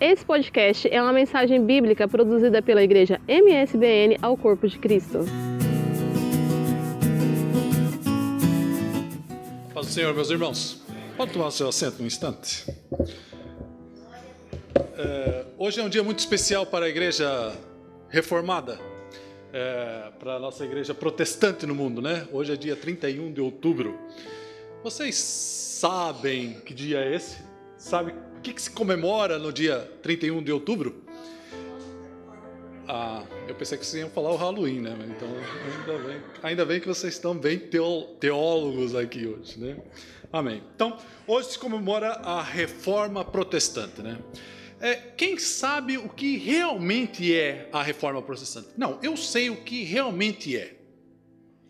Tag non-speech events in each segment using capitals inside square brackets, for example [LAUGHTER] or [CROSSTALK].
Esse podcast é uma mensagem bíblica produzida pela igreja MSBN ao Corpo de Cristo. Paz do Senhor, meus irmãos. Pode tomar o seu assento um instante. É, hoje é um dia muito especial para a igreja reformada, é, para a nossa igreja protestante no mundo, né? Hoje é dia 31 de outubro. Vocês sabem que dia é esse? Sabe o que, que se comemora no dia 31 de outubro? Ah, eu pensei que vocês iam falar o Halloween, né? Então, ainda bem, ainda bem que vocês estão bem teólogos aqui hoje, né? Amém. Então, hoje se comemora a Reforma Protestante, né? É, quem sabe o que realmente é a Reforma Protestante? Não, eu sei o que realmente é.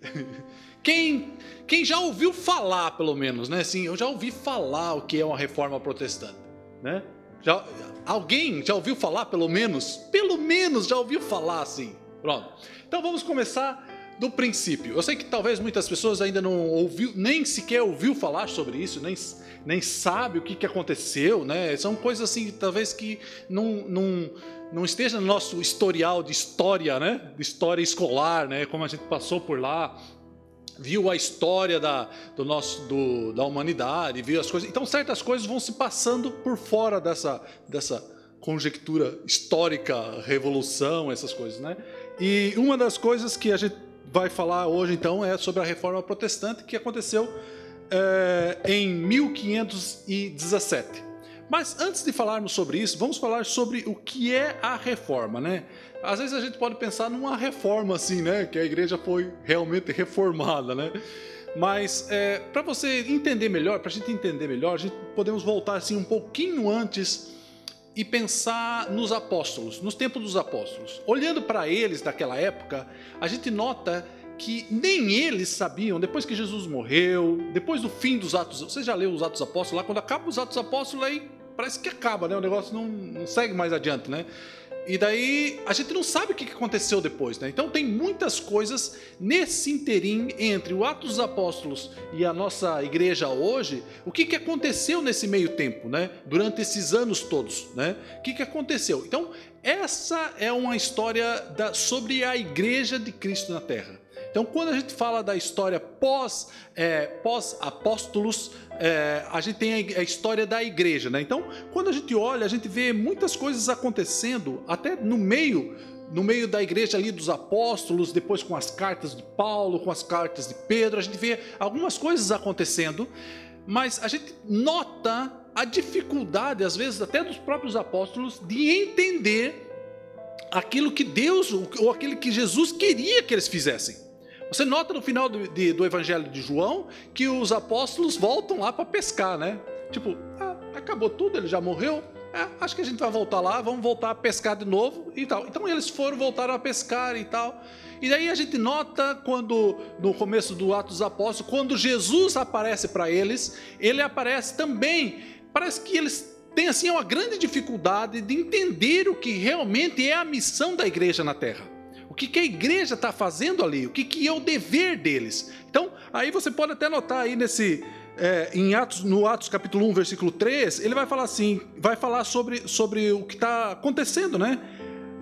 [LAUGHS] Quem, quem já ouviu falar, pelo menos, né? Assim, eu já ouvi falar o que é uma Reforma Protestante né? Já, alguém já ouviu falar, pelo menos? Pelo menos já ouviu falar assim. Pronto. Então vamos começar do princípio. Eu sei que talvez muitas pessoas ainda não ouviu, nem sequer ouviu falar sobre isso, nem, nem sabe o que, que aconteceu, né? São coisas assim, talvez que não, não, não esteja no nosso historial de história, né? De história escolar, né? Como a gente passou por lá, viu a história da, do nosso, do, da humanidade, viu as coisas. Então, certas coisas vão se passando por fora dessa, dessa conjectura histórica, revolução, essas coisas, né? E uma das coisas que a gente vai falar hoje, então, é sobre a reforma protestante que aconteceu é, em 1517. Mas antes de falarmos sobre isso, vamos falar sobre o que é a reforma, né? Às vezes a gente pode pensar numa reforma assim, né? Que a igreja foi realmente reformada, né? Mas é, para você entender melhor, para a gente entender melhor, a gente podemos voltar assim um pouquinho antes e pensar nos apóstolos, nos tempos dos apóstolos. Olhando para eles daquela época, a gente nota que nem eles sabiam, depois que Jesus morreu, depois do fim dos Atos, você já leu os Atos Apóstolos lá, quando acaba os Atos Apóstolos, aí parece que acaba, né? O negócio não, não segue mais adiante, né? E daí a gente não sabe o que aconteceu depois, né? Então tem muitas coisas nesse interim entre o Atos dos Apóstolos e a nossa igreja hoje. O que, que aconteceu nesse meio tempo, né? Durante esses anos todos, né? O que, que aconteceu? Então essa é uma história da, sobre a igreja de Cristo na Terra. Então, quando a gente fala da história pós, é, pós apóstolos, é, a gente tem a, a, história da igreja, né? Então, quando a gente olha, a gente vê muitas coisas acontecendo, até no meio, no meio da igreja ali dos apóstolos, depois com as cartas de Paulo, com as cartas de Pedro, a gente vê algumas coisas acontecendo, mas a gente nota a dificuldade, às vezes até dos próprios apóstolos, de entender aquilo que Deus ou aquilo que Jesus queria que eles fizessem. Você nota no final do, de, do Evangelho de João que os apóstolos voltam lá para pescar, né? Tipo, ah, acabou tudo, ele já morreu. É, acho que a gente vai voltar lá, vamos voltar a pescar de novo e tal. Então eles foram, voltaram a pescar e tal. E daí a gente nota quando, no começo do Atos dos Apóstolos, quando Jesus aparece para eles, ele aparece também. Parece que eles têm assim uma grande dificuldade de entender o que realmente é a missão da igreja na terra que, que a igreja está fazendo ali, o que, que é o dever deles. Então, aí você pode até notar aí nesse. É, em Atos, no Atos capítulo 1, versículo 3, ele vai falar assim, vai falar sobre, sobre o que está acontecendo, né?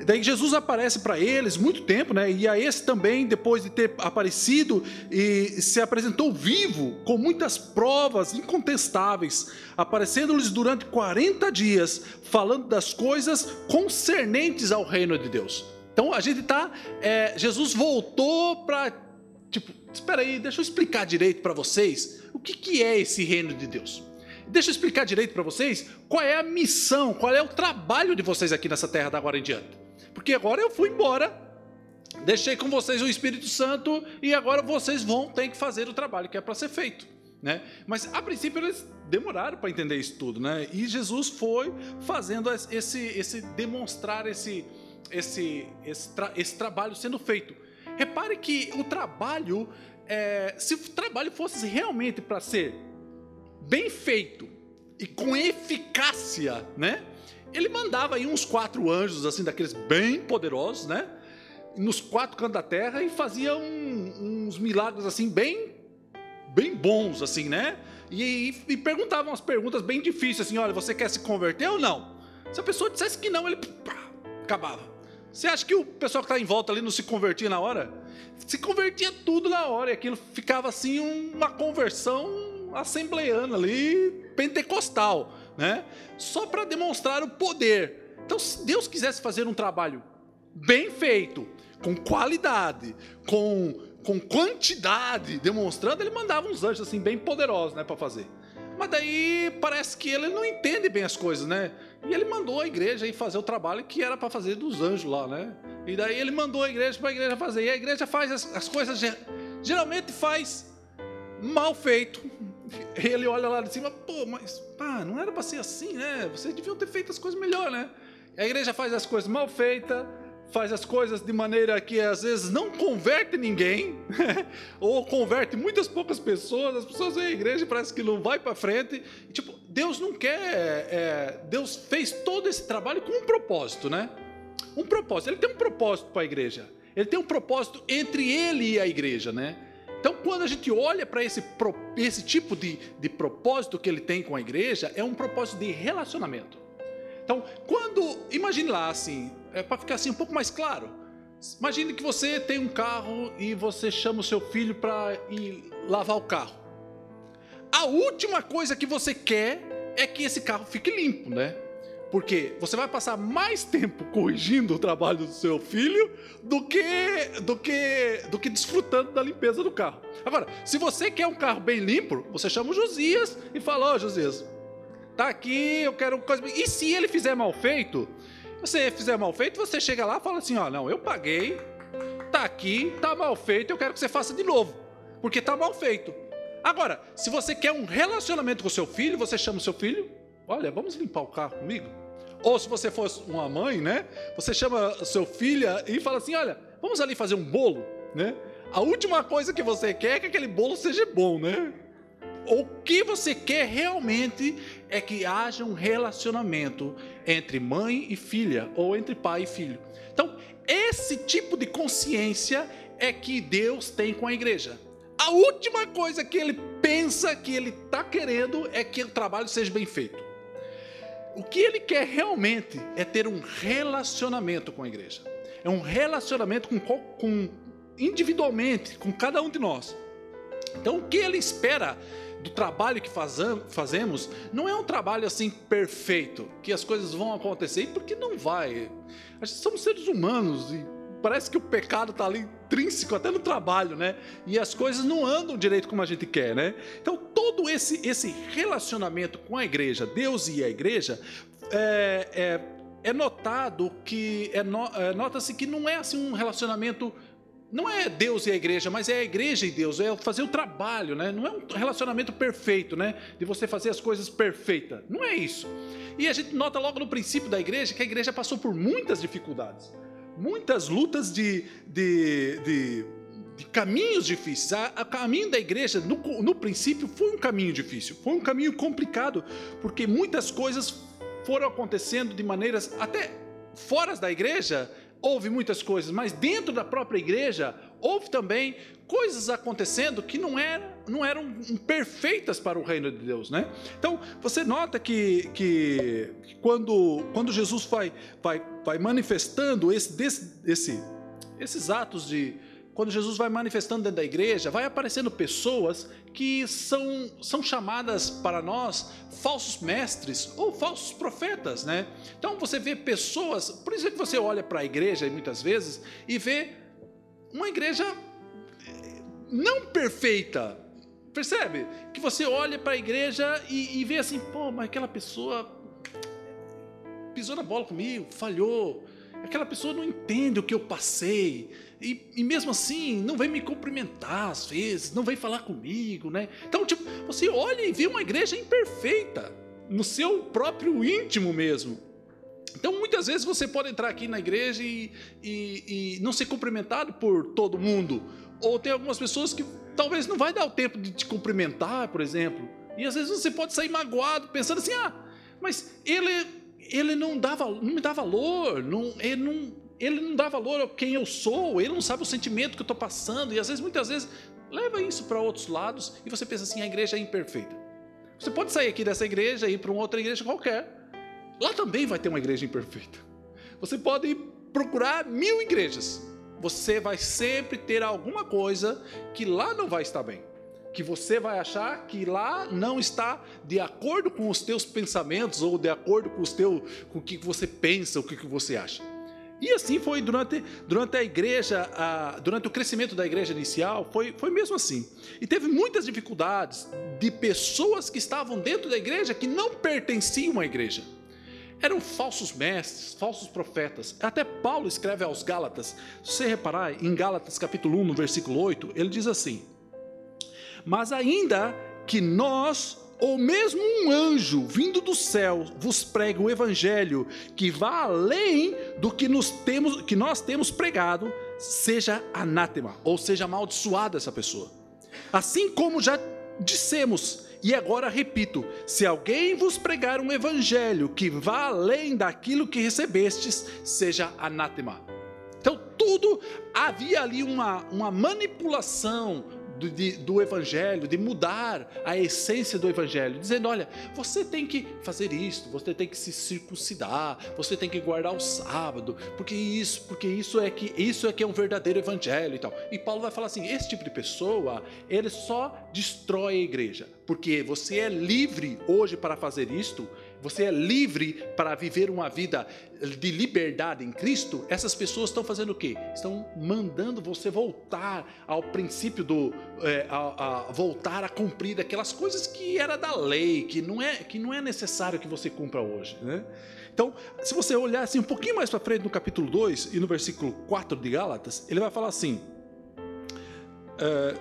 Daí Jesus aparece para eles muito tempo, né? E a esse também, depois de ter aparecido e se apresentou vivo, com muitas provas incontestáveis, aparecendo-lhes durante 40 dias, falando das coisas concernentes ao reino de Deus. Então a gente tá. É, Jesus voltou para. Tipo, espera aí, deixa eu explicar direito para vocês o que, que é esse reino de Deus. Deixa eu explicar direito para vocês qual é a missão, qual é o trabalho de vocês aqui nessa terra da agora em diante. Porque agora eu fui embora, deixei com vocês o Espírito Santo e agora vocês vão ter que fazer o trabalho que é para ser feito. Né? Mas a princípio eles demoraram para entender isso tudo, né? E Jesus foi fazendo esse, esse demonstrar esse, esse, esse, tra esse trabalho sendo feito. Repare que o trabalho, é, se o trabalho fosse realmente para ser bem feito e com eficácia, né? Ele mandava aí uns quatro anjos, assim, daqueles bem poderosos, né? Nos quatro cantos da terra e fazia um, uns milagres, assim, bem, bem bons, assim, né? E, e, e perguntas bem difíceis, assim, olha, você quer se converter ou não? Se a pessoa dissesse que não, ele pá, acabava. Você acha que o pessoal que está em volta ali não se convertia na hora? Se convertia tudo na hora, e aquilo ficava assim uma conversão assembleiana ali, pentecostal, né? Só para demonstrar o poder. Então, se Deus quisesse fazer um trabalho bem feito, com qualidade, com, com quantidade, demonstrando, ele mandava uns anjos assim bem poderosos, né, para fazer. Mas daí parece que ele não entende bem as coisas, né? E ele mandou a igreja ir fazer o trabalho que era para fazer dos anjos lá, né? E daí ele mandou a igreja para a igreja fazer. E a igreja faz as, as coisas, geralmente faz mal feito. [LAUGHS] Ele olha lá de cima, pô, mas pá, não era para ser assim, né? Vocês deviam ter feito as coisas melhor, né? A igreja faz as coisas mal feitas, faz as coisas de maneira que às vezes não converte ninguém, [LAUGHS] ou converte muitas poucas pessoas, as pessoas vêm à igreja e parece que não vai para frente. E, tipo, Deus não quer. É, Deus fez todo esse trabalho com um propósito, né? Um propósito. Ele tem um propósito para a igreja. Ele tem um propósito entre ele e a igreja, né? Então, quando a gente olha para esse, esse tipo de, de propósito que ele tem com a igreja, é um propósito de relacionamento. Então, quando. Imagine lá assim, é para ficar assim um pouco mais claro. Imagine que você tem um carro e você chama o seu filho para ir lavar o carro. A última coisa que você quer é que esse carro fique limpo, né? Porque você vai passar mais tempo corrigindo o trabalho do seu filho do que do que do que desfrutando da limpeza do carro. Agora, se você quer um carro bem limpo, você chama o Josias e fala: "Ó, oh, Josias, tá aqui, eu quero coisa". E se ele fizer mal feito, você fizer mal feito, você chega lá e fala assim: ó, não, eu paguei, tá aqui, tá mal feito, eu quero que você faça de novo, porque tá mal feito. Agora, se você quer um relacionamento com seu filho, você chama o seu filho, olha, vamos limpar o carro comigo. Ou se você fosse uma mãe, né? Você chama seu filho e fala assim: olha, vamos ali fazer um bolo, né? A última coisa que você quer é que aquele bolo seja bom, né? o que você quer realmente é que haja um relacionamento entre mãe e filha, ou entre pai e filho. Então, esse tipo de consciência é que Deus tem com a igreja. A última coisa que ele pensa que ele está querendo é que o trabalho seja bem feito. O que ele quer realmente é ter um relacionamento com a igreja. É um relacionamento com, com individualmente, com cada um de nós. Então, o que ele espera do trabalho que fazemos não é um trabalho assim perfeito, que as coisas vão acontecer, porque não vai. Somos seres humanos e parece que o pecado está ali intrínseco até no trabalho, né? E as coisas não andam direito como a gente quer, né? Então todo esse esse relacionamento com a igreja, Deus e a igreja, é, é, é notado que é, no, é nota-se que não é assim um relacionamento não é Deus e a igreja, mas é a igreja e Deus, é fazer o trabalho, né? Não é um relacionamento perfeito, né? De você fazer as coisas perfeitas. Não é isso. E a gente nota logo no princípio da igreja que a igreja passou por muitas dificuldades, muitas lutas de, de, de, de caminhos difíceis. O caminho da igreja, no, no princípio, foi um caminho difícil, foi um caminho complicado, porque muitas coisas foram acontecendo de maneiras até fora da igreja houve muitas coisas, mas dentro da própria igreja houve também coisas acontecendo que não eram, não eram perfeitas para o reino de Deus, né? Então você nota que, que quando, quando Jesus vai, vai, vai manifestando esse, esse, esses atos de, quando Jesus vai manifestando dentro da igreja, vai aparecendo pessoas que são, são chamadas para nós falsos mestres ou falsos profetas, né? Então você vê pessoas, por isso é que você olha para a igreja muitas vezes e vê uma igreja eh, não perfeita, percebe? Que você olha para a igreja e, e vê assim, pô, mas aquela pessoa pisou na bola comigo, falhou, aquela pessoa não entende o que eu passei e, e, mesmo assim, não vem me cumprimentar às vezes, não vem falar comigo, né? Então, tipo, você olha e vê uma igreja imperfeita, no seu próprio íntimo mesmo. Então, muitas vezes você pode entrar aqui na igreja e, e, e não ser cumprimentado por todo mundo. Ou tem algumas pessoas que talvez não vai dar o tempo de te cumprimentar, por exemplo. E às vezes você pode sair magoado, pensando assim: ah, mas ele, ele não, dá, não me dá valor, não, ele não, ele não dá valor a quem eu sou, ele não sabe o sentimento que eu estou passando, e às vezes, muitas vezes, leva isso para outros lados e você pensa assim: a igreja é imperfeita. Você pode sair aqui dessa igreja e ir para uma outra igreja qualquer. lá também vai ter uma igreja imperfeita. Você pode procurar mil igrejas, você vai sempre ter alguma coisa que lá não vai estar bem. Que você vai achar que lá não está de acordo com os teus pensamentos ou de acordo com, os teu, com o que você pensa, o que você acha. E assim foi durante, durante a igreja, a, durante o crescimento da igreja inicial, foi, foi mesmo assim. E teve muitas dificuldades de pessoas que estavam dentro da igreja que não pertenciam à igreja. Eram falsos mestres, falsos profetas. Até Paulo escreve aos Gálatas. Se você reparar, em Gálatas capítulo 1, no versículo 8, ele diz assim: Mas ainda que nós ou mesmo um anjo vindo do céu vos prega o evangelho que vá além do que, nos temos, que nós temos pregado, seja anátema, ou seja amaldiçoada essa pessoa. Assim como já dissemos, e agora repito: se alguém vos pregar um evangelho que vá além daquilo que recebestes, seja anátema. Então, tudo havia ali uma, uma manipulação, do, de, do Evangelho, de mudar a essência do Evangelho, dizendo: olha, você tem que fazer isto, você tem que se circuncidar, você tem que guardar o sábado, porque isso, porque isso é que isso é que é um verdadeiro Evangelho e tal. E Paulo vai falar assim: esse tipo de pessoa, ele só destrói a igreja, porque você é livre hoje para fazer isto você é livre para viver uma vida de liberdade em Cristo, essas pessoas estão fazendo o quê? Estão mandando você voltar ao princípio do. É, a, a, voltar a cumprir aquelas coisas que era da lei, que não é, que não é necessário que você cumpra hoje. Né? Então, se você olhar assim um pouquinho mais para frente no capítulo 2 e no versículo 4 de Gálatas, ele vai falar assim: é,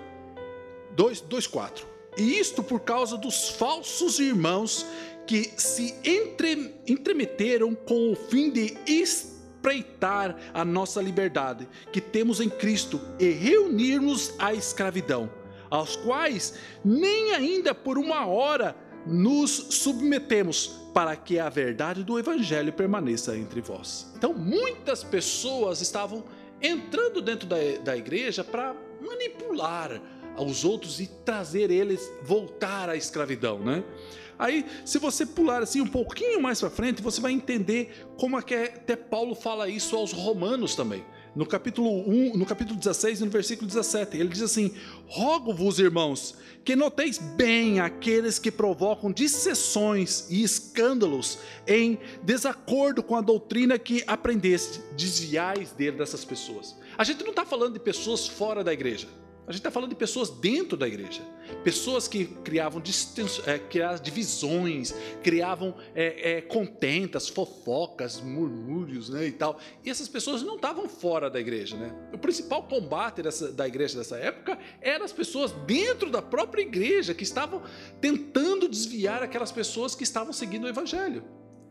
2, 2, 4. E isto por causa dos falsos irmãos que se entre, entremeteram com o fim de espreitar a nossa liberdade que temos em Cristo e reunir-nos à escravidão, aos quais nem ainda por uma hora nos submetemos para que a verdade do Evangelho permaneça entre vós. Então, muitas pessoas estavam entrando dentro da, da igreja para manipular aos outros e trazer eles voltar à escravidão, né? Aí, se você pular assim um pouquinho mais para frente, você vai entender como é que até Paulo fala isso aos romanos também. No capítulo 1, no capítulo 16 e no versículo 17, ele diz assim: Rogo-vos, irmãos, que noteis bem aqueles que provocam dissessões e escândalos em desacordo com a doutrina que aprendeste, desviais dele dessas pessoas. A gente não está falando de pessoas fora da igreja. A gente está falando de pessoas dentro da igreja, pessoas que criavam, é, criavam divisões, criavam é, é, contentas, fofocas, murmúrios né, e tal. E essas pessoas não estavam fora da igreja. Né? O principal combate dessa, da igreja dessa época eram as pessoas dentro da própria igreja que estavam tentando desviar aquelas pessoas que estavam seguindo o evangelho.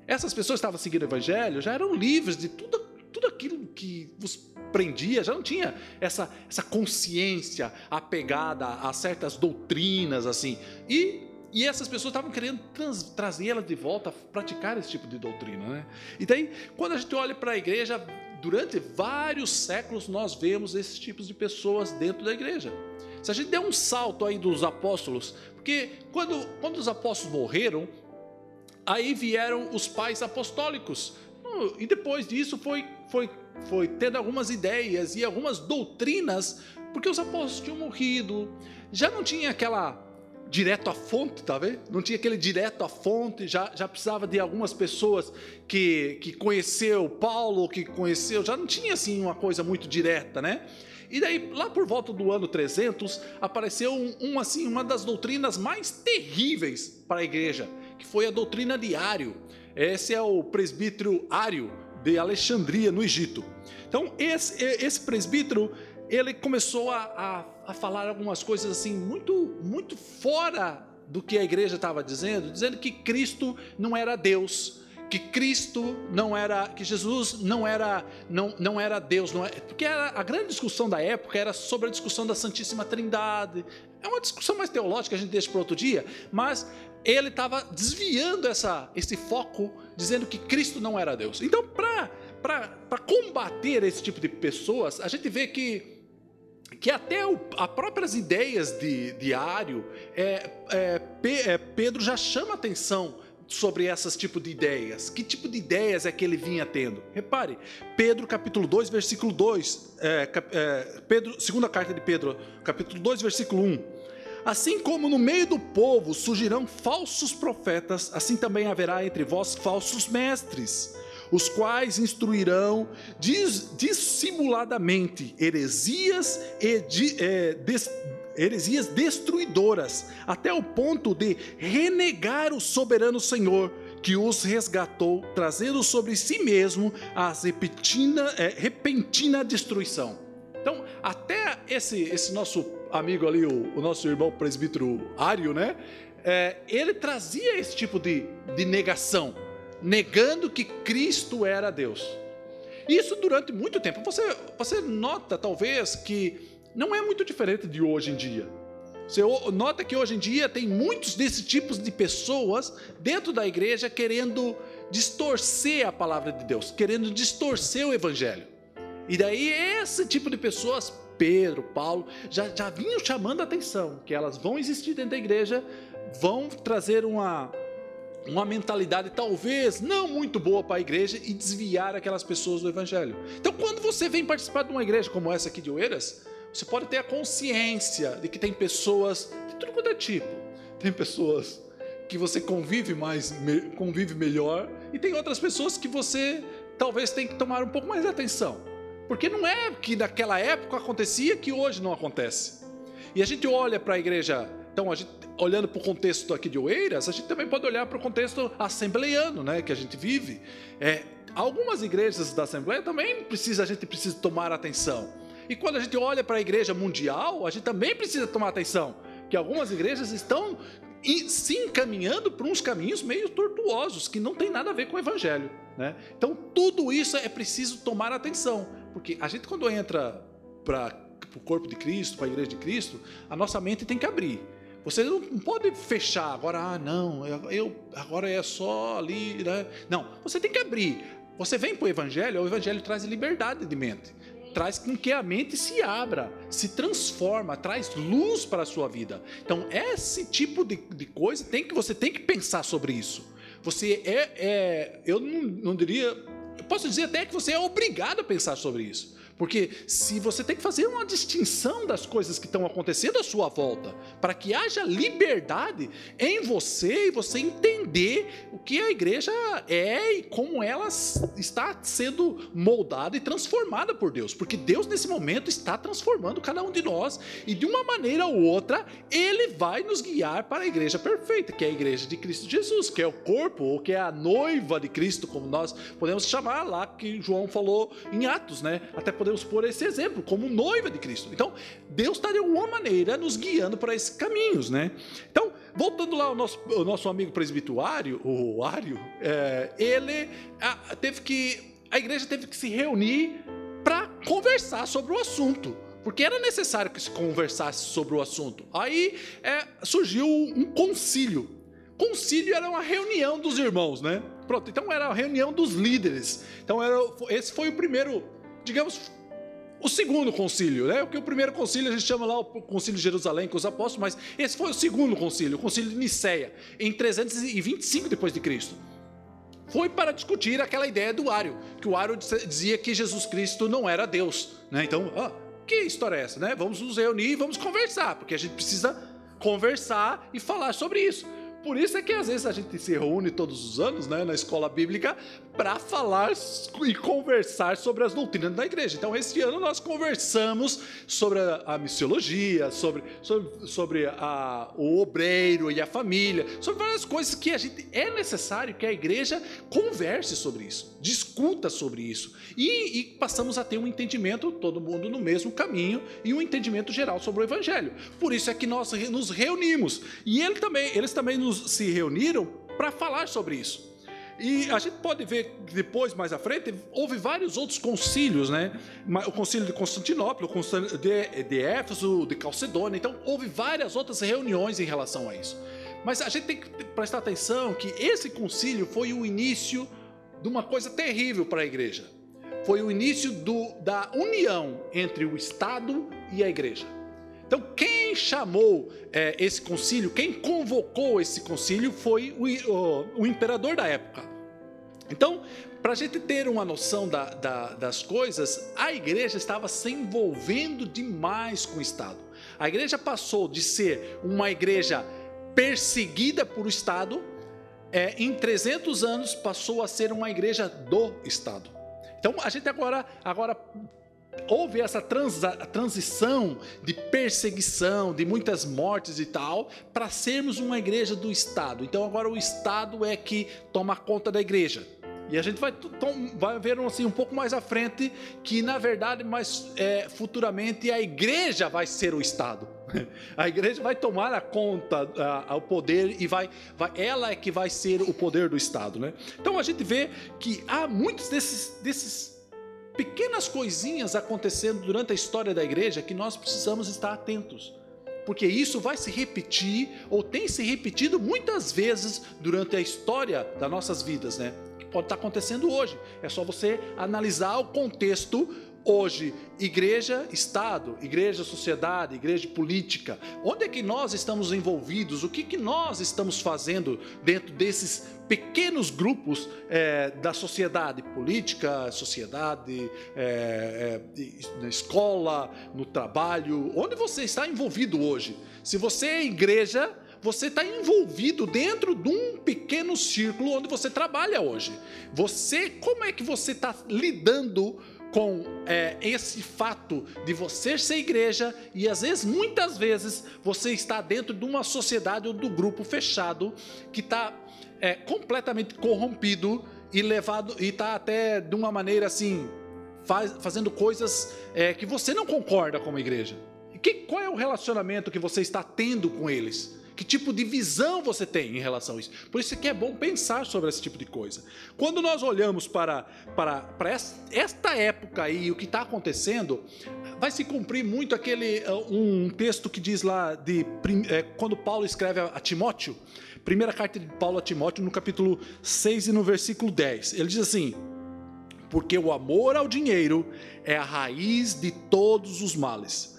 Essas pessoas que estavam seguindo o evangelho já eram livres de tudo, tudo aquilo que os prendia, já não tinha essa, essa consciência apegada a certas doutrinas, assim. E, e essas pessoas estavam querendo trazê-las de volta a praticar esse tipo de doutrina, né? E daí, quando a gente olha para a igreja, durante vários séculos nós vemos esses tipos de pessoas dentro da igreja. Se a gente der um salto aí dos apóstolos, porque quando, quando os apóstolos morreram, aí vieram os pais apostólicos. E depois disso foi, foi foi tendo algumas ideias e algumas doutrinas, porque os apóstolos tinham morrido, já não tinha aquela direto à fonte, tá vendo? Não tinha aquele direto à fonte, já, já precisava de algumas pessoas que, que conheceu Paulo, que conheceu, já não tinha assim uma coisa muito direta, né? E daí, lá por volta do ano 300, apareceu um, um assim, uma das doutrinas mais terríveis para a igreja, que foi a doutrina de Ário. Esse é o presbítero Ário, de Alexandria, no Egito. Então, esse, esse presbítero, ele começou a, a, a falar algumas coisas assim, muito, muito fora do que a igreja estava dizendo, dizendo que Cristo não era Deus, que Cristo não era, que Jesus não era, não, não era Deus, não é, porque era, a grande discussão da época era sobre a discussão da Santíssima Trindade. É uma discussão mais teológica, a gente deixa para outro dia, mas ele estava desviando essa, esse foco, dizendo que Cristo não era Deus. Então, para combater esse tipo de pessoas, a gente vê que que até o, as próprias ideias de, de Ário, é, é, é, Pedro já chama atenção sobre essas tipo de ideias. Que tipo de ideias é que ele vinha tendo? Repare, Pedro capítulo 2, versículo 2, é, é, Pedro, segunda carta de Pedro, capítulo 2, versículo 1. Assim como no meio do povo surgirão falsos profetas, assim também haverá entre vós falsos mestres, os quais instruirão dissimuladamente heresias e de, é, des, heresias destruidoras, até o ponto de renegar o soberano Senhor que os resgatou, trazendo sobre si mesmo a repentina, é, repentina destruição. Então, até esse, esse nosso amigo ali, o, o nosso irmão presbítero Ário, né? É, ele trazia esse tipo de, de negação, negando que Cristo era Deus. Isso durante muito tempo. Você, você nota, talvez, que não é muito diferente de hoje em dia. Você nota que hoje em dia tem muitos desses tipos de pessoas dentro da igreja querendo distorcer a palavra de Deus, querendo distorcer o evangelho. E daí esse tipo de pessoas, Pedro, Paulo, já, já vinham chamando a atenção que elas vão existir dentro da igreja, vão trazer uma, uma mentalidade talvez não muito boa para a igreja e desviar aquelas pessoas do evangelho. Então, quando você vem participar de uma igreja como essa aqui de Oeiras, você pode ter a consciência de que tem pessoas de tudo quanto é tipo. Tem pessoas que você convive mais, convive melhor, e tem outras pessoas que você talvez tenha que tomar um pouco mais de atenção. Porque não é que naquela época acontecia que hoje não acontece. E a gente olha para a igreja, então, a gente, olhando para o contexto aqui de Oeiras, a gente também pode olhar para o contexto assembleiano, né, que a gente vive. É, algumas igrejas da Assembleia também precisa, a gente precisa tomar atenção. E quando a gente olha para a igreja mundial, a gente também precisa tomar atenção que algumas igrejas estão se encaminhando para uns caminhos meio tortuosos, que não tem nada a ver com o evangelho. Né? Então, tudo isso é preciso tomar atenção, porque a gente, quando entra para o corpo de Cristo, para a igreja de Cristo, a nossa mente tem que abrir. Você não pode fechar agora, ah, não, eu, agora é só ali. Né? Não, você tem que abrir. Você vem para o Evangelho, o Evangelho traz liberdade de mente traz com que a mente se abra, se transforma, traz luz para a sua vida. Então, esse tipo de, de coisa tem que você tem que pensar sobre isso. Você é, é eu não, não diria, eu posso dizer até que você é obrigado a pensar sobre isso. Porque se você tem que fazer uma distinção das coisas que estão acontecendo à sua volta, para que haja liberdade em você e você entender o que a igreja é e como ela está sendo moldada e transformada por Deus. Porque Deus, nesse momento, está transformando cada um de nós e de uma maneira ou outra, Ele vai nos guiar para a igreja perfeita, que é a igreja de Cristo Jesus, que é o corpo, ou que é a noiva de Cristo, como nós podemos chamar lá, que João falou em Atos, né? Até pôr esse exemplo como noiva de Cristo. Então, Deus está de alguma maneira nos guiando para esses caminhos, né? Então, voltando lá ao nosso, ao nosso amigo presbituário, o Ário, é, ele a, teve que, a igreja teve que se reunir para conversar sobre o assunto porque era necessário que se conversasse sobre o assunto. Aí é, surgiu um concílio. Concílio era uma reunião dos irmãos, né? Pronto, então era a reunião dos líderes. Então era, esse foi o primeiro, digamos, o segundo concílio, né? Porque o primeiro concílio a gente chama lá o concílio de Jerusalém com os apóstolos, mas esse foi o segundo concílio, o concílio de Niceia, em 325 depois de Cristo. Foi para discutir aquela ideia do Ário, que o Ário dizia que Jesus Cristo não era Deus, né? Então, ah, que história é essa, né? Vamos nos reunir e vamos conversar, porque a gente precisa conversar e falar sobre isso. Por isso é que às vezes a gente se reúne todos os anos, né, na escola bíblica, para falar e conversar sobre as doutrinas da igreja. Então, esse ano nós conversamos sobre a, a missiologia, sobre, sobre, sobre a, o obreiro e a família, sobre várias coisas que a gente é necessário que a igreja converse sobre isso, discuta sobre isso. E, e passamos a ter um entendimento, todo mundo no mesmo caminho, e um entendimento geral sobre o evangelho. Por isso é que nós nos reunimos. E ele também, eles também nos, se reuniram para falar sobre isso. E a gente pode ver depois, mais à frente, houve vários outros concílios, né? O concílio de Constantinopla, o concílio de, de Éfeso, de Calcedônia. Então, houve várias outras reuniões em relação a isso. Mas a gente tem que prestar atenção que esse concílio foi o início de uma coisa terrível para a igreja. Foi o início do, da união entre o Estado e a igreja. Então, quem chamou é, esse concílio, quem convocou esse concílio foi o, o, o imperador da época. Então, para a gente ter uma noção da, da, das coisas, a igreja estava se envolvendo demais com o Estado. A igreja passou de ser uma igreja perseguida por o Estado, é, em 300 anos passou a ser uma igreja do Estado. Então a gente agora, agora houve essa transição de perseguição, de muitas mortes e tal, para sermos uma igreja do Estado. Então agora o Estado é que toma conta da igreja. E a gente vai, vai ver assim, um pouco mais à frente que, na verdade, mais é, futuramente a igreja vai ser o Estado. [LAUGHS] A igreja vai tomar a conta, a, o poder e vai, vai, ela é que vai ser o poder do Estado. Né? Então a gente vê que há muitos desses, desses pequenas coisinhas acontecendo durante a história da igreja que nós precisamos estar atentos. Porque isso vai se repetir, ou tem se repetido muitas vezes durante a história das nossas vidas, né? pode estar acontecendo hoje. É só você analisar o contexto hoje, igreja, Estado, igreja, sociedade, igreja política. Onde é que nós estamos envolvidos? O que, que nós estamos fazendo dentro desses pequenos grupos é, da sociedade política, sociedade, é, é, na escola, no trabalho? Onde você está envolvido hoje? Se você é igreja, você está envolvido dentro de um pequeno círculo onde você trabalha hoje. Você, como é que você está lidando com é, esse fato de você ser igreja e às vezes, muitas vezes, você está dentro de uma sociedade ou do grupo fechado que está é, completamente corrompido e levado e está até de uma maneira assim faz, fazendo coisas é, que você não concorda com a igreja. Que, qual é o relacionamento que você está tendo com eles? Que tipo de visão você tem em relação a isso? Por isso que é bom pensar sobre esse tipo de coisa. Quando nós olhamos para, para, para esta época aí, o que está acontecendo, vai se cumprir muito aquele uh, um texto que diz lá de é, quando Paulo escreve a, a Timóteo, primeira carta de Paulo a Timóteo, no capítulo 6 e no versículo 10. Ele diz assim: Porque o amor ao dinheiro é a raiz de todos os males.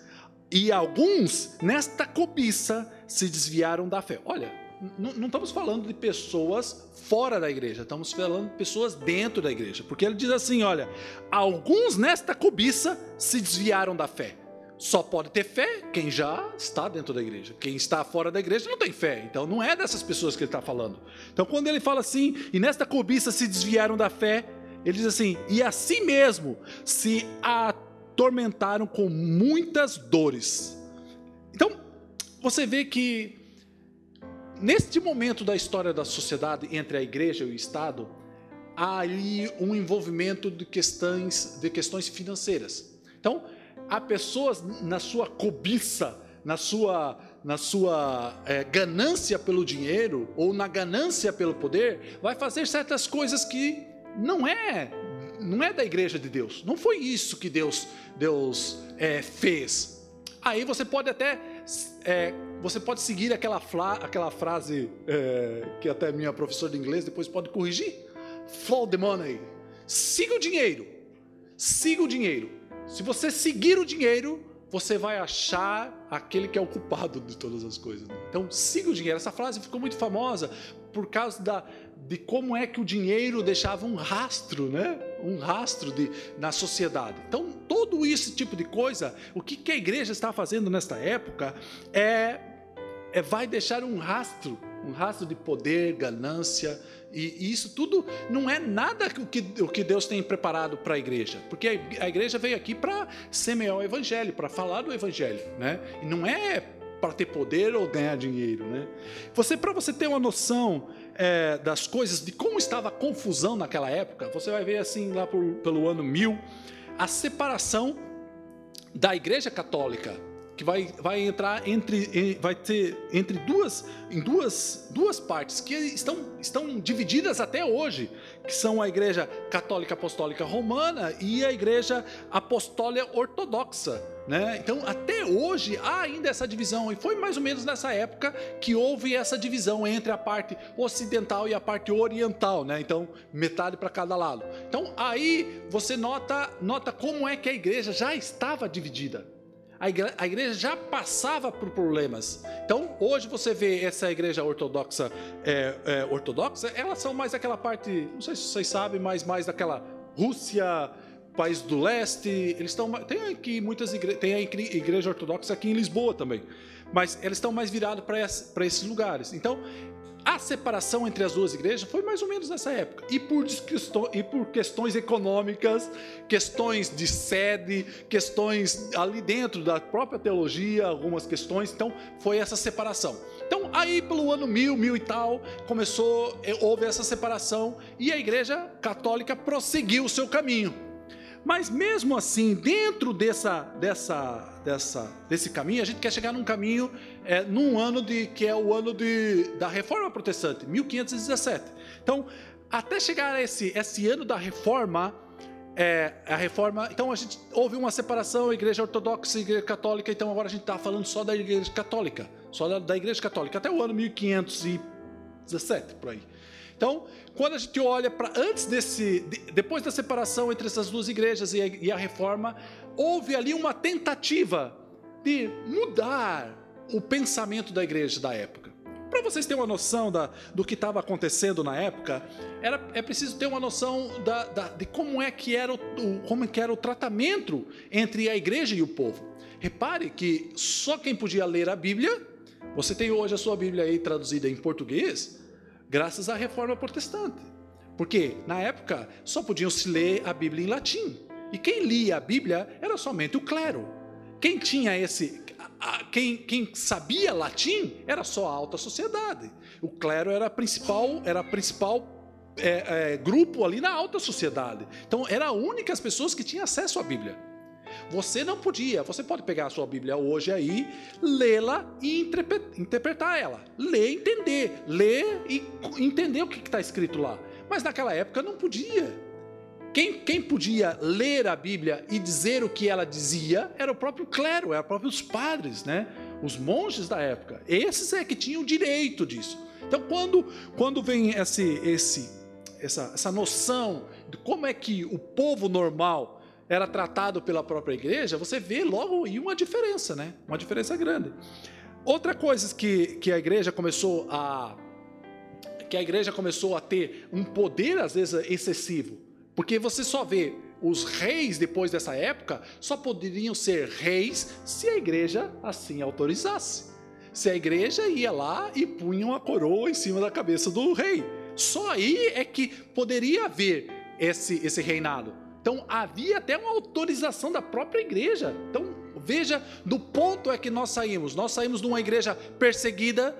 E alguns, nesta cobiça, se desviaram da fé. Olha, não estamos falando de pessoas fora da igreja, estamos falando de pessoas dentro da igreja. Porque ele diz assim: olha, alguns nesta cobiça se desviaram da fé. Só pode ter fé quem já está dentro da igreja. Quem está fora da igreja não tem fé. Então não é dessas pessoas que ele está falando. Então quando ele fala assim, e nesta cobiça se desviaram da fé, ele diz assim: e assim mesmo se atormentaram com muitas dores. Então você vê que neste momento da história da sociedade entre a igreja e o Estado, há ali um envolvimento de questões, de questões financeiras. Então, há pessoas na sua cobiça, na sua, na sua é, ganância pelo dinheiro ou na ganância pelo poder, vai fazer certas coisas que não é não é da igreja de Deus. Não foi isso que Deus Deus é, fez. Aí você pode até é, você pode seguir aquela, aquela frase é, que até minha professora de inglês depois pode corrigir. Follow the money. Siga o dinheiro. Siga o dinheiro. Se você seguir o dinheiro, você vai achar aquele que é o culpado de todas as coisas. Então, siga o dinheiro. Essa frase ficou muito famosa por causa da, de como é que o dinheiro deixava um rastro, né? Um rastro de, na sociedade. Então, todo esse tipo de coisa, o que, que a igreja está fazendo nesta época é, é vai deixar um rastro, um rastro de poder, ganância, e, isso tudo não é nada o que, o que Deus tem preparado para a igreja, porque a igreja veio aqui para semear o evangelho, para falar do evangelho, né? E não é para ter poder ou ganhar dinheiro, né? Você, para você ter uma noção é, das coisas, de como estava a confusão naquela época, você vai ver assim lá por, pelo ano 1000, a separação da Igreja Católica que vai, vai entrar entre vai ter entre duas em duas duas partes que estão estão divididas até hoje, que são a Igreja Católica Apostólica Romana e a Igreja Apostólica Ortodoxa, né? Então, até hoje há ainda essa divisão e foi mais ou menos nessa época que houve essa divisão entre a parte ocidental e a parte oriental, né? Então, metade para cada lado. Então, aí você nota nota como é que a igreja já estava dividida A igreja, já passava por problemas. Então, hoje você vê essa igreja ortodoxa, é, é, ortodoxa, elas são mais aquela parte, não sei se vocês sabem, mas mais daquela Rússia, país do leste. Eles estão, tem aqui muitas igrejas, tem a igreja ortodoxa aqui em Lisboa também, mas eles estão mais virados para esses lugares. Então, a separação entre as duas igrejas foi mais ou menos nessa época. E por, e por questões econômicas, questões de sede, questões ali dentro da própria teologia, algumas questões. Então, foi essa separação. Então, aí pelo ano mil, mil e tal, começou, eh, houve essa separação e a igreja católica prosseguiu o seu caminho. Mas mesmo assim, dentro dessa, dessa, dessa, desse caminho, a gente quer chegar num caminho, é, num ano de que é o ano de, da Reforma Protestante, 1517. Então, até chegar a esse, esse ano da Reforma, é, a Reforma, então a gente houve uma separação, Igreja Ortodoxa e Igreja Católica. Então agora a gente está falando só da Igreja Católica, só da, da Igreja Católica até o ano 1517 por aí. Então, quando a gente olha para antes desse, depois da separação entre essas duas igrejas e a, e a reforma, houve ali uma tentativa de mudar o pensamento da igreja da época. Para vocês terem uma noção da, do que estava acontecendo na época, era, é preciso ter uma noção da, da, de como é, que era o, como é que era o tratamento entre a igreja e o povo. Repare que só quem podia ler a Bíblia, você tem hoje a sua Bíblia aí traduzida em português, graças à reforma protestante. Porque na época só podiam se ler a Bíblia em latim. E quem lia a Bíblia era somente o clero. Quem tinha esse. Quem, quem sabia latim era só a alta sociedade. O clero era a principal, era a principal é, é, grupo ali na alta sociedade. Então, eram as únicas pessoas que tinham acesso à Bíblia. Você não podia. Você pode pegar a sua Bíblia hoje aí, lê-la e interpretar ela. Ler, entender. Ler e entender o que está escrito lá. Mas naquela época não podia. Quem, quem, podia ler a Bíblia e dizer o que ela dizia era o próprio clero, eram os próprios padres, né? os monges da época. Esses é que tinham direito disso. Então, quando, quando vem esse, esse, essa, essa noção de como é que o povo normal era tratado pela própria igreja, você vê logo aí uma diferença, né? Uma diferença grande. Outra coisa que, que a igreja começou a que a igreja começou a ter um poder às vezes excessivo, porque você só vê os reis depois dessa época só poderiam ser reis se a igreja assim autorizasse. Se a igreja ia lá e punha uma coroa em cima da cabeça do rei. Só aí é que poderia haver esse, esse reinado. Então havia até uma autorização da própria igreja. Então veja do ponto é que nós saímos. Nós saímos de uma igreja perseguida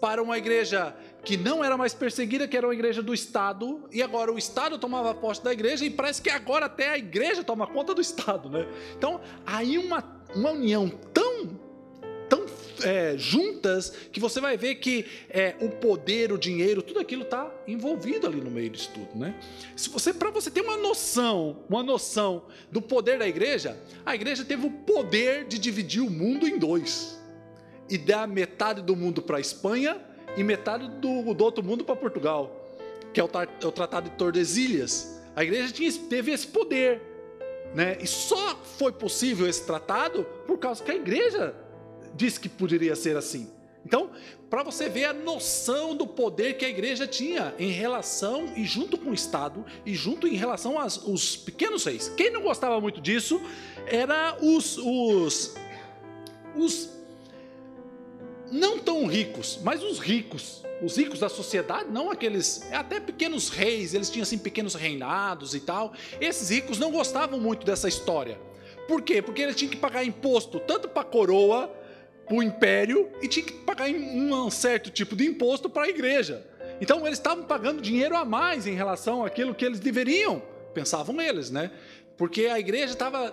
para uma igreja que não era mais perseguida, que era uma igreja do Estado, e agora o Estado tomava posse da igreja, e parece que agora até a igreja toma conta do Estado, né? Então, aí uma, uma união tão é, juntas que você vai ver que é, o poder, o dinheiro, tudo aquilo está envolvido ali no meio disso tudo, né? Se você, para você ter uma noção, uma noção do poder da igreja, a igreja teve o poder de dividir o mundo em dois e dar metade do mundo para a Espanha e metade do, do outro mundo para Portugal, que é o, é o Tratado de Tordesilhas. A igreja tinha, teve esse poder, né? E só foi possível esse tratado por causa que a igreja disse que poderia ser assim. Então, para você ver a noção do poder que a igreja tinha em relação e junto com o Estado e junto em relação aos pequenos reis. Quem não gostava muito disso era os, os, os não tão ricos, mas os ricos, os ricos da sociedade, não aqueles, até pequenos reis, eles tinham assim pequenos reinados e tal. Esses ricos não gostavam muito dessa história. Por quê? Porque eles tinham que pagar imposto tanto para a coroa o império e tinha que pagar um certo tipo de imposto para a igreja. Então eles estavam pagando dinheiro a mais em relação àquilo que eles deveriam, pensavam eles, né? Porque a igreja estava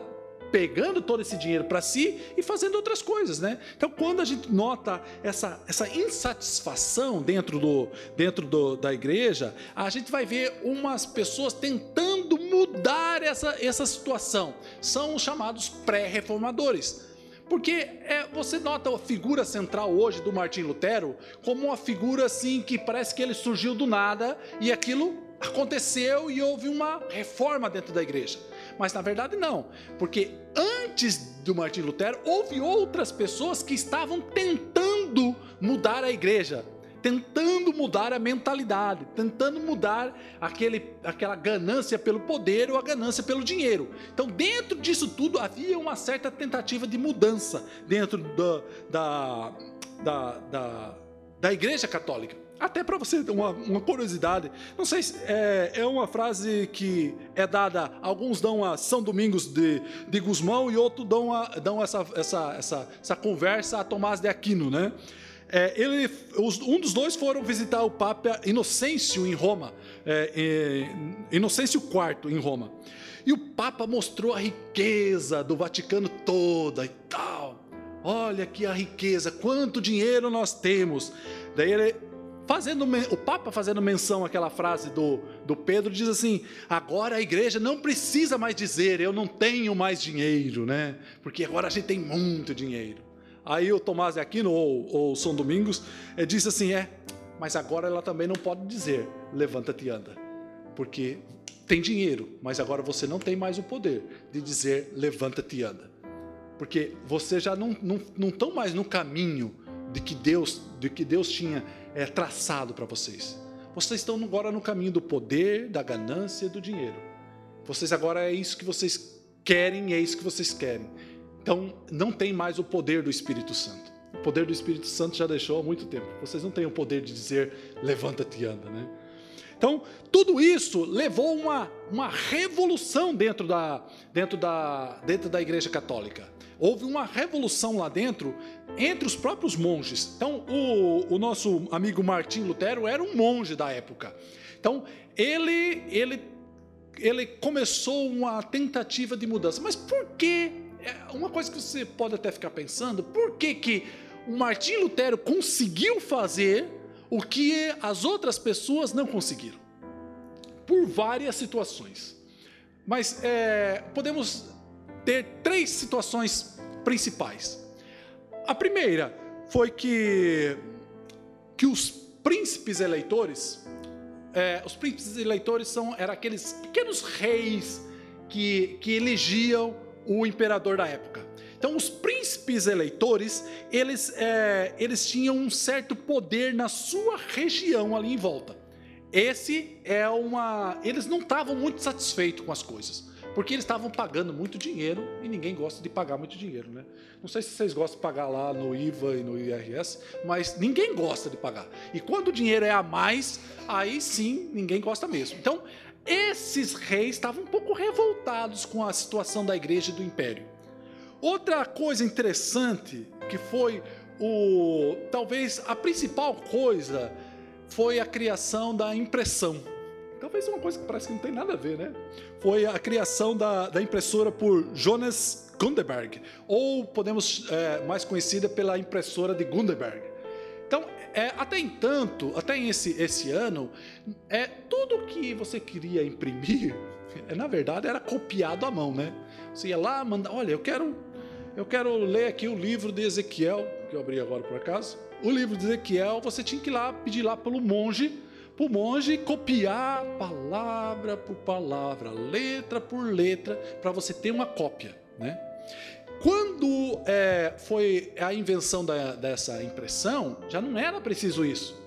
pegando todo esse dinheiro para si e fazendo outras coisas, né? Então, quando a gente nota essa, essa insatisfação dentro, do, dentro do, da igreja, a gente vai ver umas pessoas tentando mudar essa, essa situação. São os chamados pré-reformadores. Porque é, você nota a figura central hoje do Martim Lutero como uma figura assim que parece que ele surgiu do nada e aquilo aconteceu e houve uma reforma dentro da igreja. Mas na verdade não, porque antes do Martim Lutero, houve outras pessoas que estavam tentando mudar a igreja, tentando mudar a mentalidade, tentando mudar aquele, aquela ganância pelo poder ou a ganância pelo dinheiro. Então, dentro disso tudo, havia uma certa tentativa de mudança dentro da, da, da, da, da Igreja Católica. Até para você uma, uma, curiosidade, não sei se é, é, uma frase que é dada, alguns dão a São Domingos de, de Gusmão e outros dão, a, dão essa, essa, essa, essa conversa a Tomás de Aquino, né? É, ele, os, um dos dois foram visitar o Papa Inocêncio em Roma, é, Inocêncio IV em Roma. E o Papa mostrou a riqueza do Vaticano toda e tal. Olha aqui a riqueza, quanto dinheiro nós temos. Daí ele fazendo o Papa fazendo menção àquela frase do, do Pedro, diz assim: agora a igreja não precisa mais dizer eu não tenho mais dinheiro, né? Porque agora a gente tem muito dinheiro. Aí o Tomás de Aquino, ou, ou São Domingos, é, disse assim: é, mas agora ela também não pode dizer levanta-te e anda, porque tem dinheiro, mas agora você não tem mais o poder de dizer levanta-te e anda, porque você já não estão não, não mais no caminho de que Deus, de que Deus tinha é, traçado para vocês. Vocês estão agora no caminho do poder, da ganância e do dinheiro. Vocês agora é isso que vocês querem, é isso que vocês querem. Então, não tem mais o poder do Espírito Santo. O poder do Espírito Santo já deixou há muito tempo. Vocês não têm o poder de dizer levanta-te e anda, né? Então, tudo isso levou uma, uma revolução dentro da, dentro, da, dentro da Igreja Católica. Houve uma revolução lá dentro entre os próprios monges. Então, o, o nosso amigo Martim Lutero era um monge da época. Então, ele, ele, ele começou uma tentativa de mudança. Mas por que? É uma coisa que você pode até ficar pensando: por que, que o Martim Lutero conseguiu fazer o que as outras pessoas não conseguiram? Por várias situações. Mas é, podemos ter três situações principais. A primeira foi que, que os príncipes eleitores, é, os príncipes eleitores são eram aqueles pequenos reis que, que elegiam o imperador da época. Então, os príncipes eleitores, eles, é, eles tinham um certo poder na sua região ali em volta. Esse é uma. Eles não estavam muito satisfeitos com as coisas porque eles estavam pagando muito dinheiro e ninguém gosta de pagar muito dinheiro, né? Não sei se vocês gostam de pagar lá no IVA e no IRS, mas ninguém gosta de pagar. E quando o dinheiro é a mais, aí sim ninguém gosta mesmo. Então, esses reis estavam um pouco revoltados com a situação da igreja e do império. Outra coisa interessante que foi o talvez a principal coisa foi a criação da impressão. Talvez uma coisa que parece que não tem nada a ver, né? Foi a criação da, da impressora por Jonas Gutenberg, ou podemos é, mais conhecida pela impressora de Gutenberg. Então, é, até entanto, até esse, esse ano, é tudo que você queria imprimir, [LAUGHS] na verdade, era copiado à mão, né? Você ia lá, manda, olha, eu quero, eu quero ler aqui o livro de Ezequiel, que eu abri agora por acaso. O livro de Ezequiel, você tinha que ir lá pedir lá pelo monge para o monge copiar palavra por palavra, letra por letra, para você ter uma cópia. Né? Quando é, foi a invenção da, dessa impressão, já não era preciso isso.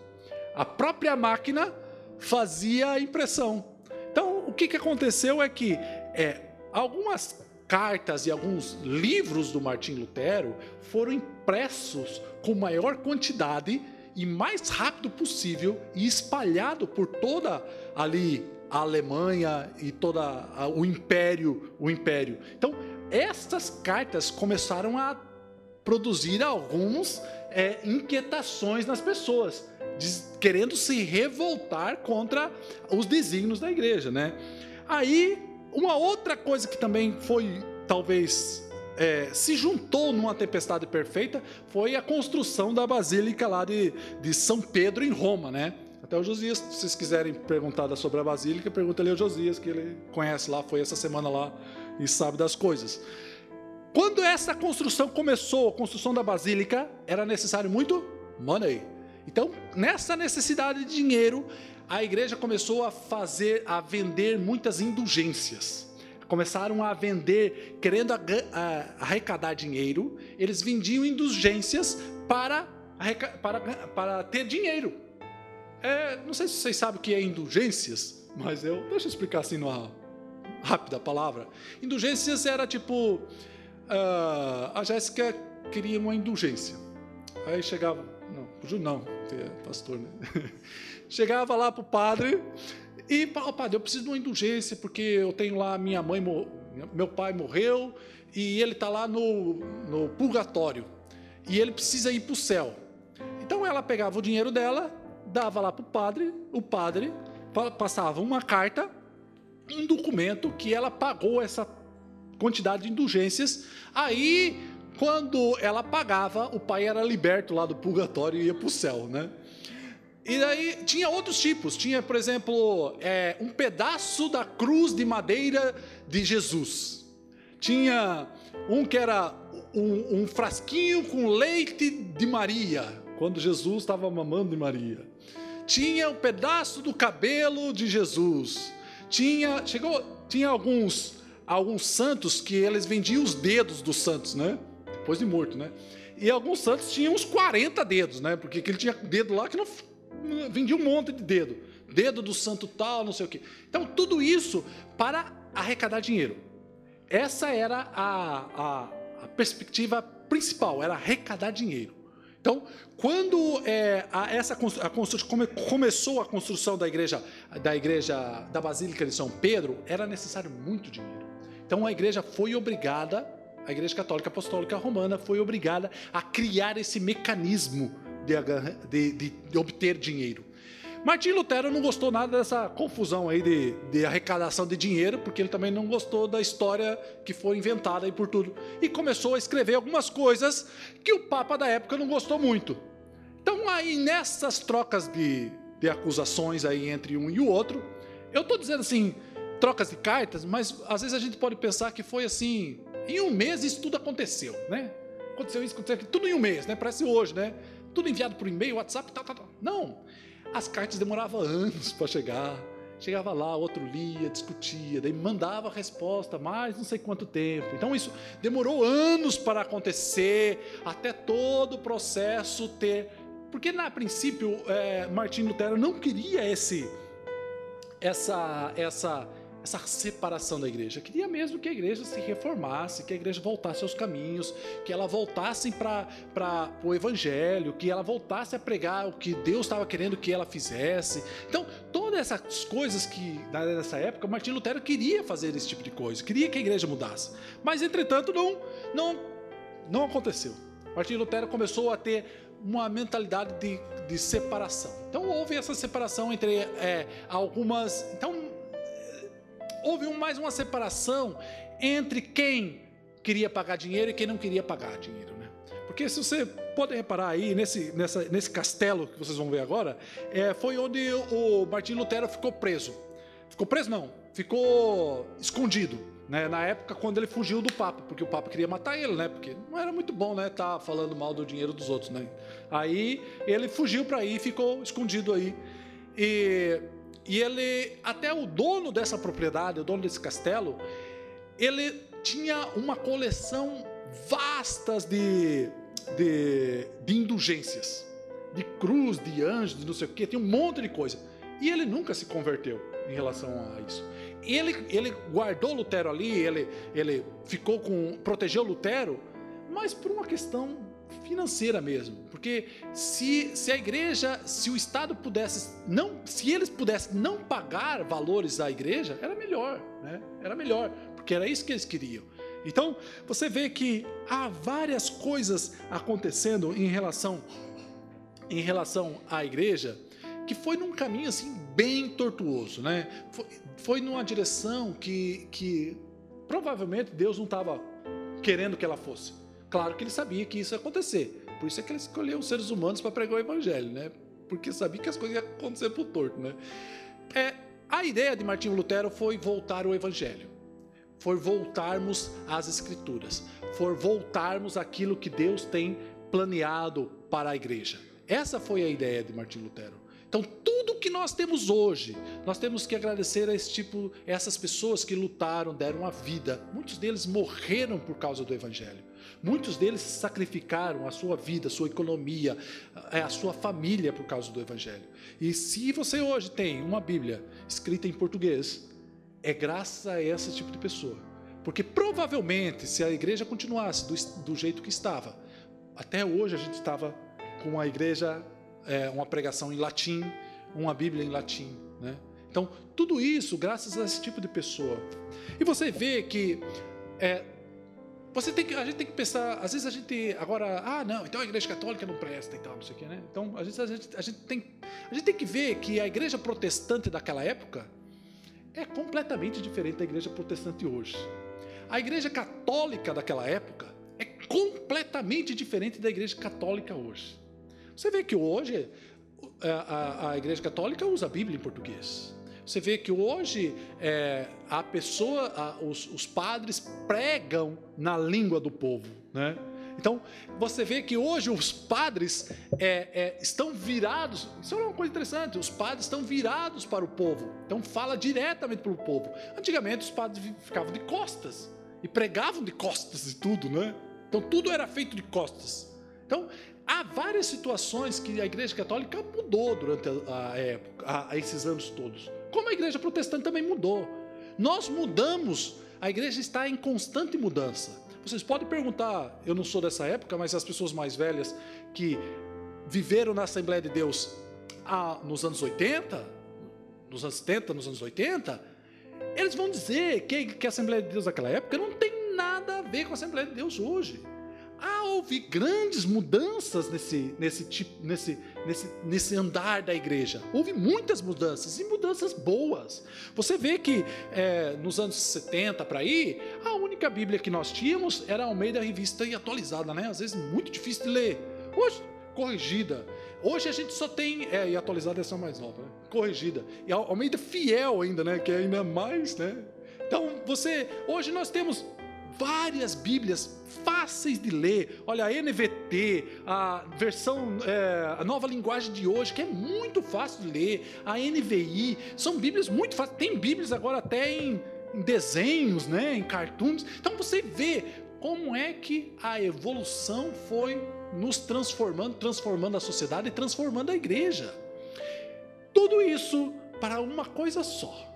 A própria máquina fazia a impressão. Então, o que, que aconteceu é que é, algumas cartas e alguns livros do Martim Lutero foram impressos com maior quantidade e mais rápido possível e espalhado por toda ali a Alemanha e toda o império, o império. Então, estas cartas começaram a produzir algumas é, inquietações nas pessoas, querendo se revoltar contra os desígnios da igreja, né? Aí, uma outra coisa que também foi talvez é, se juntou numa tempestade perfeita foi a construção da Basílica lá de, de São Pedro em Roma, né? Até o Josias, se vocês quiserem perguntar sobre a Basílica, pergunta ali ao Josias, que ele conhece lá, foi essa semana lá e sabe das coisas. Quando essa construção começou, a construção da Basílica, era necessário muito money. Então, nessa necessidade de dinheiro, a igreja começou a fazer, a vender muitas indulgências começaram a vender, querendo arrecadar dinheiro, eles vendiam indulgências para, para, para ter dinheiro. É, não sei se vocês sabem o que é indulgências, mas eu deixa eu explicar assim numa rápida palavra. Indulgências era tipo uh, a Jéssica queria uma indulgência. Aí chegava, não, não, é pastor, né? [LAUGHS] chegava lá pro padre e falava, padre, eu preciso de uma indulgência porque eu tenho lá minha mãe, meu pai morreu e ele está lá no, no purgatório e ele precisa ir para o céu. Então ela pegava o dinheiro dela, dava lá para o padre, o padre passava uma carta, um documento que ela pagou essa quantidade de indulgências. Aí, quando ela pagava, o pai era liberto lá do purgatório e ia para o céu, né? E daí tinha outros tipos. Tinha, por exemplo, é, um pedaço da cruz de madeira de Jesus. Tinha um que era um, um frasquinho com leite de Maria, quando Jesus estava mamando de Maria. Tinha um pedaço do cabelo de Jesus. Tinha, chegou, tinha alguns alguns santos que eles vendiam os dedos dos santos, né? Depois de morto, né? E alguns santos tinham uns 40 dedos, né? Porque ele tinha dedo lá que não vendia um monte de dedo. Dedo do santo tal, não sei o quê. Então, tudo isso para arrecadar dinheiro. Essa era a, a, a perspectiva principal, era arrecadar dinheiro. Então, quando é, a, essa a construção, come, começou a construção da igreja, da igreja da Basílica de São Pedro, era necessário muito dinheiro. Então a igreja foi obrigada, a Igreja Católica Apostólica Romana foi obrigada a criar esse mecanismo de, de, de, de obter dinheiro. Martim Lutero não gostou nada dessa confusão aí de, de, arrecadação de dinheiro, porque ele também não gostou da história que foi inventada aí por tudo. E começou a escrever algumas coisas que o Papa da época não gostou muito. Então aí nessas trocas de, de acusações aí entre um e o outro, eu estou dizendo assim, trocas de cartas, mas às vezes a gente pode pensar que foi assim, em um mês isso tudo aconteceu, né? Aconteceu isso, aconteceu aquilo, tudo em um mês, né? Parece hoje, né? Tudo enviado por e-mail, WhatsApp, tal, tal, tal. Não, as cartas demoravam anos para chegar. Chegava lá, outro lia, discutia, daí mandava a resposta, mais não sei quanto tempo. Então isso demorou anos para acontecer, até todo o processo ter. Porque, na princípio, é, Martim Lutero não queria esse, essa, essa essa separação da igreja. Queria mesmo que a igreja se reformasse, que a igreja voltasse aos caminhos, que ela voltasse para o evangelho, que ela voltasse a pregar o que Deus estava querendo que ela fizesse. Então, todas essas coisas que nessa época Martim Lutero queria fazer esse tipo de coisa, queria que a igreja mudasse. Mas entretanto não não não aconteceu. Martim Lutero começou a ter uma mentalidade de, de separação. Então houve essa separação entre é, algumas. Então houve mais uma separação entre quem queria pagar dinheiro e quem não queria pagar dinheiro. Né? Porque se você pode reparar aí, nesse, nessa, nesse castelo que vocês vão ver agora, é, foi onde o Martim Lutero ficou preso. Ficou preso não, ficou escondido. Né, na época quando ele fugiu do Papa, porque o Papa queria matar ele, né? Porque não era muito bom, né? Tá falando mal do dinheiro dos outros, né? Aí ele fugiu para aí, ficou escondido aí. E e ele, até o dono dessa propriedade, o dono desse castelo, ele tinha uma coleção vastas de, de, de indulgências, de cruz, de anjos, de não sei o que, tinha um monte de coisa. E ele nunca se converteu em relação a isso. Ele, ele guardou Lutero ali, ele, ele ficou com, protegeu Lutero, mas por uma questão financeira mesmo. Porque se, se a igreja, se o Estado pudesse não, se eles pudessem não pagar valores à igreja, era melhor, né? Era melhor, porque era isso que eles queriam. Então, você vê que há várias coisas acontecendo em relação em relação à igreja que foi num caminho assim bem tortuoso, né? Foi, foi numa direção que, que provavelmente Deus não estava querendo que ela fosse. Claro que ele sabia que isso ia acontecer. Por isso é que ele escolheu os seres humanos para pregar o evangelho, né? Porque sabia que as coisas iam acontecer por torto, né? É, a ideia de Martinho Lutero foi voltar ao evangelho. Foi voltarmos às escrituras. Foi voltarmos àquilo que Deus tem planeado para a igreja. Essa foi a ideia de Martinho Lutero. Então, tudo que nós temos hoje, nós temos que agradecer a esse tipo, essas pessoas que lutaram, deram a vida. Muitos deles morreram por causa do Evangelho. Muitos deles sacrificaram a sua vida, a sua economia, a sua família por causa do Evangelho. E se você hoje tem uma Bíblia escrita em português, é graças a esse tipo de pessoa. Porque provavelmente, se a igreja continuasse do, do jeito que estava, até hoje a gente estava com a igreja, é, uma pregação em latim, uma Bíblia em latim. Né? Então, tudo isso graças a esse tipo de pessoa. E você vê que é, você tem que, a gente tem que pensar, às vezes a gente agora, ah, não, então a igreja católica não presta e tal, não sei o quê, né? Então, às vezes a gente, a gente, tem, a gente tem que ver que a igreja protestante daquela época é completamente diferente da igreja protestante hoje. A igreja católica daquela época é completamente diferente da igreja católica hoje. Você vê que hoje a, a, a igreja católica usa a Bíblia em português. Você vê que hoje é, a pessoa, a, os, os, padres pregam na língua do povo, né? Então você vê que hoje os padres é, é, estão virados. Isso é uma coisa interessante. Os padres estão virados para o povo. Então fala diretamente para o povo. Antigamente os padres ficavam de costas e pregavam de costas e tudo, né? Então tudo era feito de costas. Então há várias situações que a Igreja Católica mudou durante a, a época, a, esses anos todos. Como a igreja protestante também mudou. Nós mudamos, a igreja está em constante mudança. Vocês podem perguntar, eu não sou dessa época, mas as pessoas mais velhas que viveram na Assembleia de Deus ah, nos anos 80, nos anos 70, nos anos 80, eles vão dizer que, que a Assembleia de Deus naquela época não tem nada a ver com a Assembleia de Deus hoje ah, houve grandes mudanças nesse, nesse, tipo, nesse, nesse, nesse andar da igreja. Houve muitas mudanças e mudanças boas. Você vê que é, nos anos 70 para aí, a única Bíblia que nós tínhamos era ao meio da revista e atualizada, né? Às vezes muito difícil de ler. Hoje, corrigida. Hoje a gente só tem. É, e atualizada é só mais nova, né? Corrigida. E Almeida fiel ainda, né? Que é ainda mais, né? Então, você. Hoje nós temos várias Bíblias fáceis de ler. Olha, a NVT, a versão, é, a nova linguagem de hoje, que é muito fácil de ler, a NVI, são Bíblias muito fáceis. Tem Bíblias agora até em, desenhos, né, em cartoons. Então você vê como é que a evolução foi nos transformando, transformando a sociedade e transformando a igreja. Tudo isso para uma coisa só,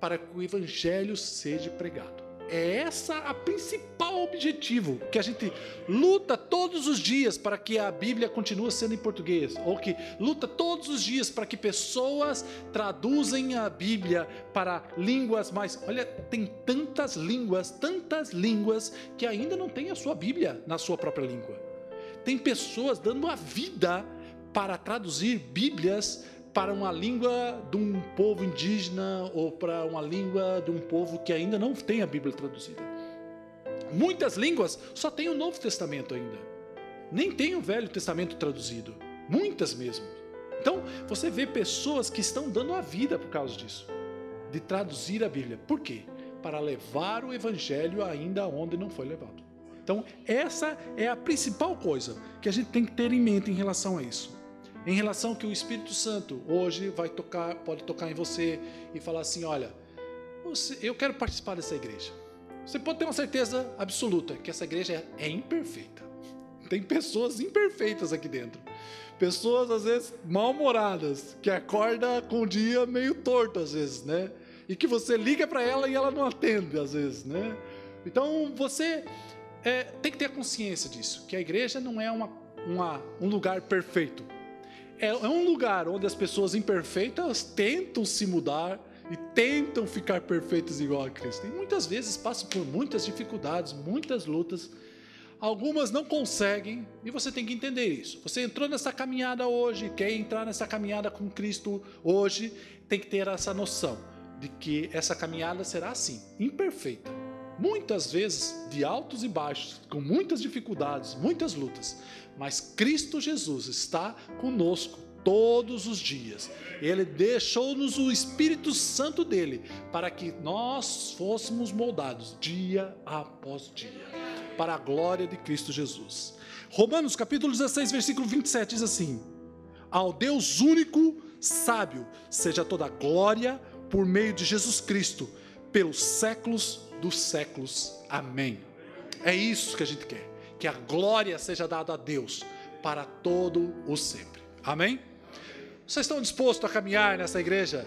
para que o evangelho seja pregado. É essa a principal objetivo que a gente luta todos os dias para que a Bíblia continue sendo em português, ou que luta todos os dias para que pessoas traduzem a Bíblia para línguas mais. Olha, tem tantas línguas, tantas línguas que ainda não tem a sua Bíblia na sua própria língua. Tem pessoas dando a vida para traduzir Bíblias para uma língua de um povo indígena ou para uma língua de um povo que ainda não tem a Bíblia traduzida. Muitas línguas só têm o Novo Testamento ainda. Nem tem o Velho Testamento traduzido. Muitas mesmo. Então, você vê pessoas que estão dando a vida por causa disso, de traduzir a Bíblia. Por quê? Para levar o Evangelho ainda onde não foi levado. Então, essa é a principal coisa que a gente tem que ter em mente em relação a isso em relação que o Espírito Santo hoje vai tocar, pode tocar em você e falar assim, olha, eu quero participar dessa igreja. Você pode ter uma certeza absoluta que essa igreja é imperfeita. [LAUGHS] Tem pessoas imperfeitas aqui dentro. Pessoas às vezes mal-humoradas, que acorda com o dia meio torto às vezes, né? E que você liga para ela e ela não atende às vezes, né? Então você é, tem que ter consciência disso, que a igreja não é uma, uma, um lugar perfeito é, é um lugar onde as pessoas imperfeitas tentam se mudar e tentam ficar perfeitas igual a Cristo. E muitas vezes passam por muitas dificuldades, muitas lutas. Algumas não conseguem e você tem que entender isso. Você entrou nessa caminhada hoje, quer entrar nessa caminhada com Cristo hoje, tem que ter essa noção de que essa caminhada será assim, imperfeita. Muitas vezes de altos e baixos, com muitas dificuldades, muitas lutas mas Cristo Jesus está conosco todos os dias. Ele deixou-nos o Espírito Santo dele para que nós fôssemos moldados dia após dia, para a glória de Cristo Jesus. Romanos capítulo 16, versículo 27 diz assim: Ao Deus único sábio seja toda a glória por meio de Jesus Cristo, pelos séculos dos séculos. Amém. É isso que a gente quer, que a glória seja dada a Deus para todo o sempre. Amém? Vocês estão dispostos a caminhar nessa igreja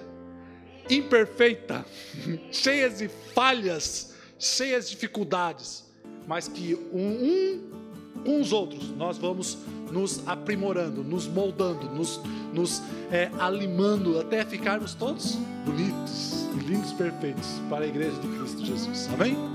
imperfeita, [LAUGHS] cheia de falhas, cheias de dificuldades, mas que um, um com os outros nós vamos nos aprimorando, nos moldando, nos, nos é, alimando até ficarmos todos bonitos, lindos, perfeitos para a igreja de Cristo Jesus. Amém?